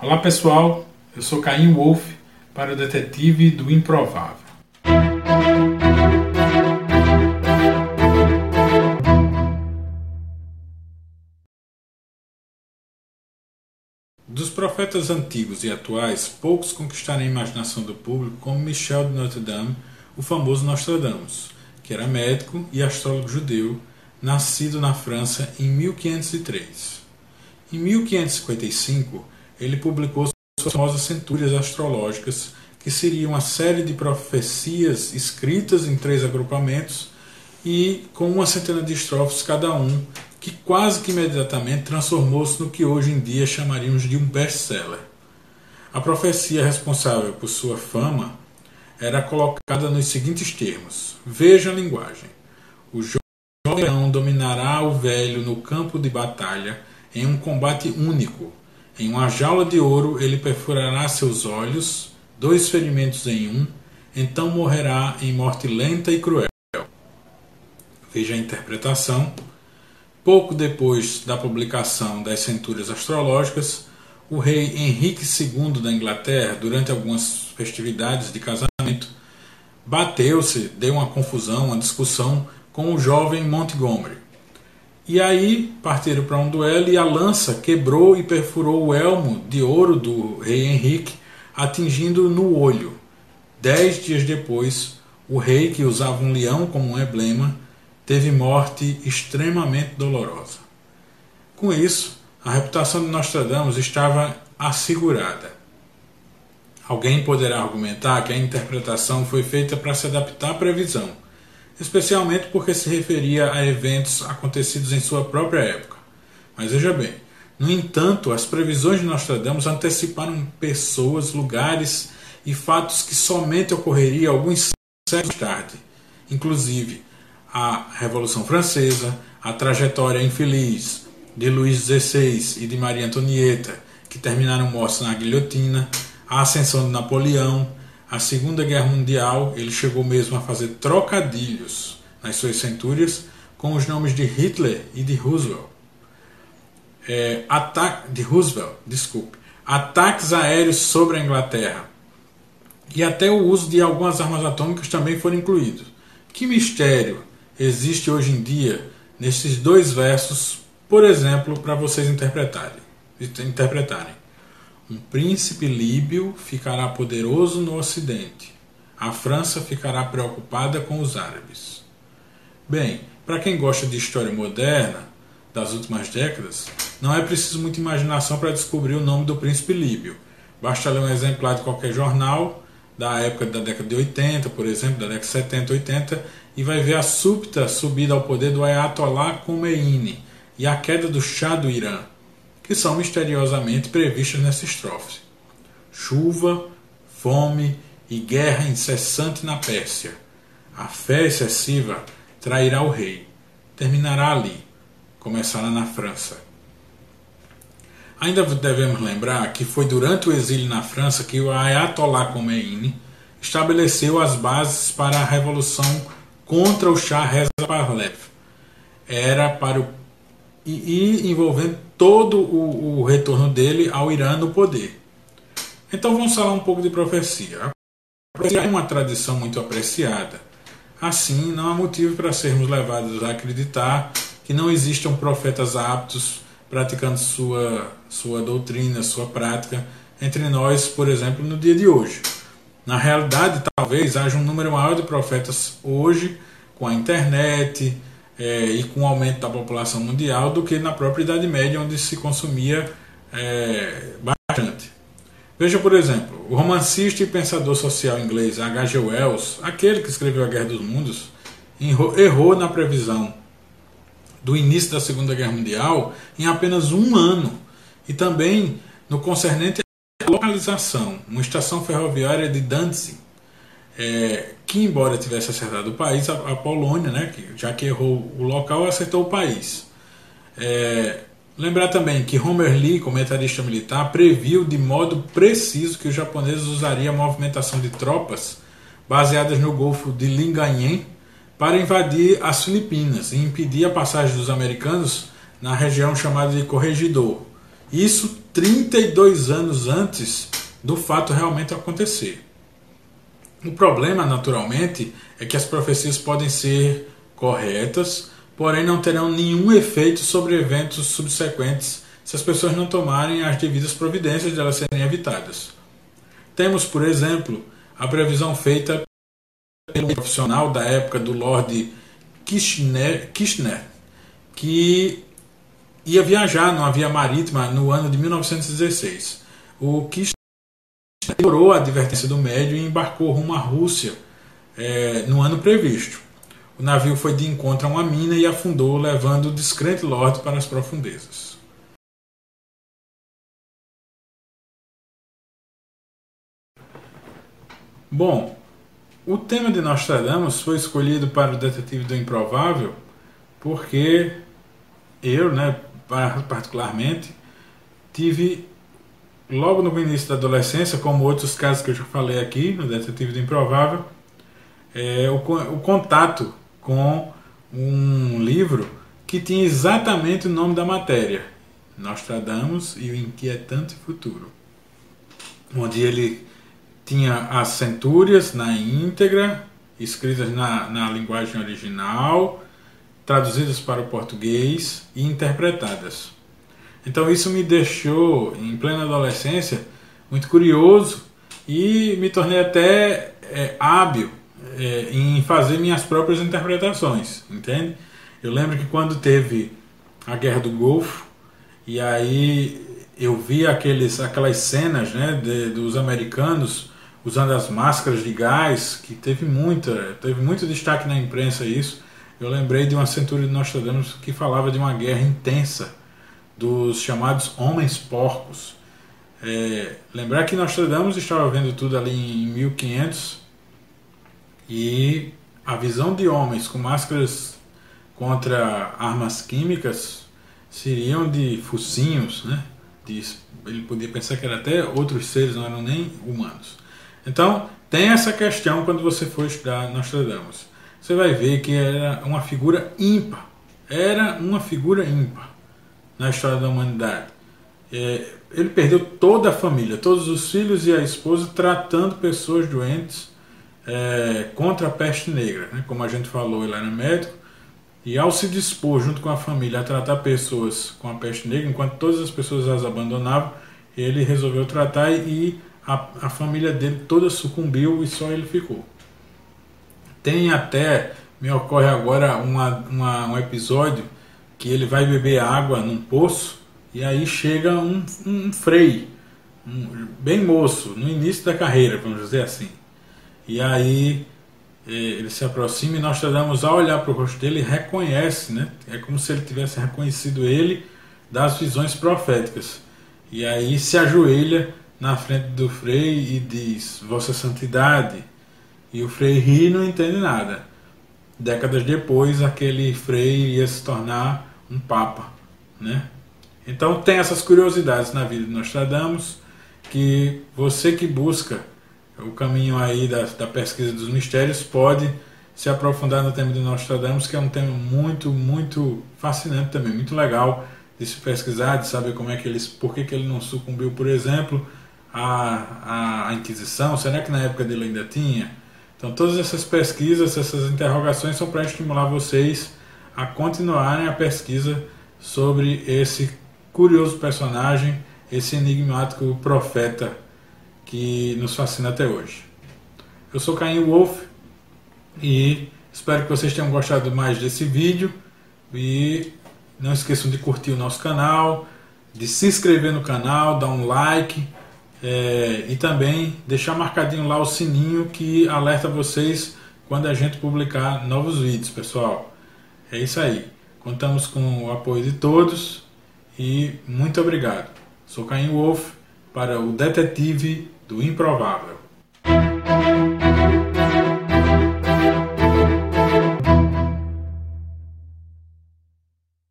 Olá pessoal, eu sou Caim Wolf para o Detetive do Improvável. Dos profetas antigos e atuais, poucos conquistaram a imaginação do público como Michel de Notre Dame, o famoso Nostradamus, que era médico e astrólogo judeu, nascido na França em 1503. Em 1555, ele publicou suas famosas centúrias astrológicas, que seriam uma série de profecias escritas em três agrupamentos e com uma centena de estrofes cada um, que quase que imediatamente transformou-se no que hoje em dia chamaríamos de um best-seller. A profecia responsável por sua fama era colocada nos seguintes termos: Veja a linguagem. O jovem leão dominará o velho no campo de batalha em um combate único. Em uma jaula de ouro ele perfurará seus olhos, dois ferimentos em um, então morrerá em morte lenta e cruel. Veja a interpretação. Pouco depois da publicação das centúrias astrológicas, o rei Henrique II da Inglaterra, durante algumas festividades de casamento, bateu-se, deu uma confusão, uma discussão com o jovem Montgomery. E aí partiram para um duelo e a lança quebrou e perfurou o elmo de ouro do rei Henrique, atingindo no olho. Dez dias depois, o rei, que usava um leão como um emblema, teve morte extremamente dolorosa. Com isso, a reputação de Nostradamus estava assegurada. Alguém poderá argumentar que a interpretação foi feita para se adaptar à previsão especialmente porque se referia a eventos acontecidos em sua própria época. Mas veja bem, no entanto, as previsões de Nostradamus anteciparam pessoas, lugares e fatos que somente ocorreriam alguns séculos tarde, inclusive a Revolução Francesa, a trajetória infeliz de Luís XVI e de Maria Antonieta, que terminaram mortos na guilhotina, a ascensão de Napoleão, a Segunda Guerra Mundial, ele chegou mesmo a fazer trocadilhos nas suas centúrias com os nomes de Hitler e de Roosevelt. É, ataque de Roosevelt, desculpe, ataques aéreos sobre a Inglaterra e até o uso de algumas armas atômicas também foram incluídos. Que mistério existe hoje em dia nesses dois versos, por exemplo, para vocês interpretarem? interpretarem. Um príncipe líbio ficará poderoso no Ocidente. A França ficará preocupada com os árabes. Bem, para quem gosta de história moderna das últimas décadas, não é preciso muita imaginação para descobrir o nome do príncipe líbio. Basta ler um exemplar de qualquer jornal da época da década de 80, por exemplo, da década de 70, 80, e vai ver a súbita subida ao poder do Ayatollah Khomeini e a queda do Shah do Irã que são misteriosamente previstas nessa estrofe. Chuva, fome e guerra incessante na Pérsia. A fé excessiva trairá o rei. Terminará ali. Começará na França. Ainda devemos lembrar que foi durante o exílio na França que o Ayatollah Khomeini estabeleceu as bases para a revolução contra o Shah Reza Pahlavi. Era para o e, e envolvendo todo o, o, retorno dele ao Irã no poder. Então vamos falar um pouco de profecia. A profecia é uma tradição muito apreciada. Assim, não há motivo para sermos levados a acreditar que não existam profetas aptos praticando sua, sua doutrina, sua prática entre nós, por exemplo, no dia de hoje. Na realidade, talvez haja um número maior de profetas hoje com a internet, é, e com o aumento da população mundial do que na própria Idade Média, onde se consumia é, bastante. Veja, por exemplo, o romancista e pensador social inglês H.G. Wells, aquele que escreveu A Guerra dos Mundos, errou na previsão do início da Segunda Guerra Mundial em apenas um ano e também no concernente à localização, uma estação ferroviária de Danzig, é, que embora tivesse acertado o país, a, a, Polônia, né, que, já que errou o local, acertou o país. É, lembrar também que Homer Lee, comentarista militar, previu de modo preciso que os japoneses usariam a movimentação de tropas baseadas no Golfo de Lingayen para invadir as Filipinas e impedir a passagem dos americanos na região chamada de Corregidor. Isso 32 anos antes do fato realmente acontecer. O problema, naturalmente, é que as profecias podem ser corretas, porém não terão nenhum efeito sobre eventos subsequentes se as pessoas não tomarem as devidas providências de elas serem evitadas. Temos, por exemplo, a previsão feita pelo profissional da época do Lord Kirchner, que ia viajar numa via marítima no ano de 1916. O Kirchner ignorou a advertência do médio e embarcou rumo à Rússia é, no ano previsto. O navio foi de encontro a uma mina e afundou, levando o descrente Lord para as profundezas. Bom, o tema de Nostradamus foi escolhido para o Detetive do Improvável porque eu, né, particularmente, tive logo no início da adolescência, como outros casos que eu já falei aqui no Detetive do Improvável, é, o, o contato com um livro que tinha exatamente o nome da matéria, Nostradamus e o Inquietante Futuro, onde ele tinha as centúrias na íntegra, escritas na, na linguagem original, traduzidas para o português e interpretadas. Então isso me deixou, em plena adolescência, muito curioso e me tornei até é, hábil é, em fazer minhas próprias interpretações, entende? Eu lembro que quando teve a Guerra do Golfo, e aí eu vi aqueles, aquelas cenas né, de, dos americanos usando as máscaras de gás, que teve muita, teve muito destaque na imprensa isso. Eu lembrei de uma centúria de Nostradamus que falava de uma guerra intensa dos chamados homens porcos. É, lembrar que Nostradamus estava vendo tudo ali em 1500 e a visão de homens com máscaras contra armas químicas seriam de focinhos, né? De, ele podia pensar que era até outros seres, não eram nem humanos. Então, tem essa questão quando você for estudar Nostradamus. Você vai ver que era uma figura ímpar. Era uma figura ímpar na história da humanidade. É, ele perdeu toda a família, todos os filhos e a esposa, tratando pessoas doentes é, contra a peste negra. Né? Como a gente falou, ele era médico. E ao se dispor, junto com a família, a tratar pessoas com a peste negra, enquanto todas as pessoas as abandonavam, ele resolveu tratar e a, a família dele toda sucumbiu e só ele ficou. Tem até, me ocorre agora uma, uma, um episódio que ele vai beber água num poço e aí chega um, um frei, um, bem moço, no início da carreira, vamos dizer assim. E aí eh, ele se aproxima e nós Nostradamus, ao olhar para o rosto dele, reconhece, né? É como se ele tivesse reconhecido ele das visões proféticas. E aí se ajoelha na frente do Frei e diz: Vossa Santidade. E o Frei ri e não entende nada. Décadas depois, aquele Frei ia se tornar um Papa. Né? Então, tem essas curiosidades na vida de Nostradamus que você que busca o caminho aí da, da pesquisa dos mistérios pode se aprofundar no tema de Nostradamus, que é um tema muito, muito fascinante também, muito legal de se pesquisar, de saber como é que ele, por que, que ele não sucumbiu, por exemplo, a, a, Inquisição? Será que na época dele ainda tinha? Então, todas essas pesquisas, essas interrogações são para estimular vocês a continuarem a pesquisa sobre esse curioso personagem, esse enigmático profeta que nos fascina até hoje. Eu sou Caim Wolf e espero que vocês tenham gostado mais desse vídeo e não esqueçam de curtir o nosso canal, de se inscrever no canal, dar um like é, e também deixar marcadinho lá o sininho que alerta vocês quando a gente publicar novos vídeos, pessoal. É isso aí. Contamos com o apoio de todos e muito obrigado. Sou Caim Wolf para o Detetive do Improvável.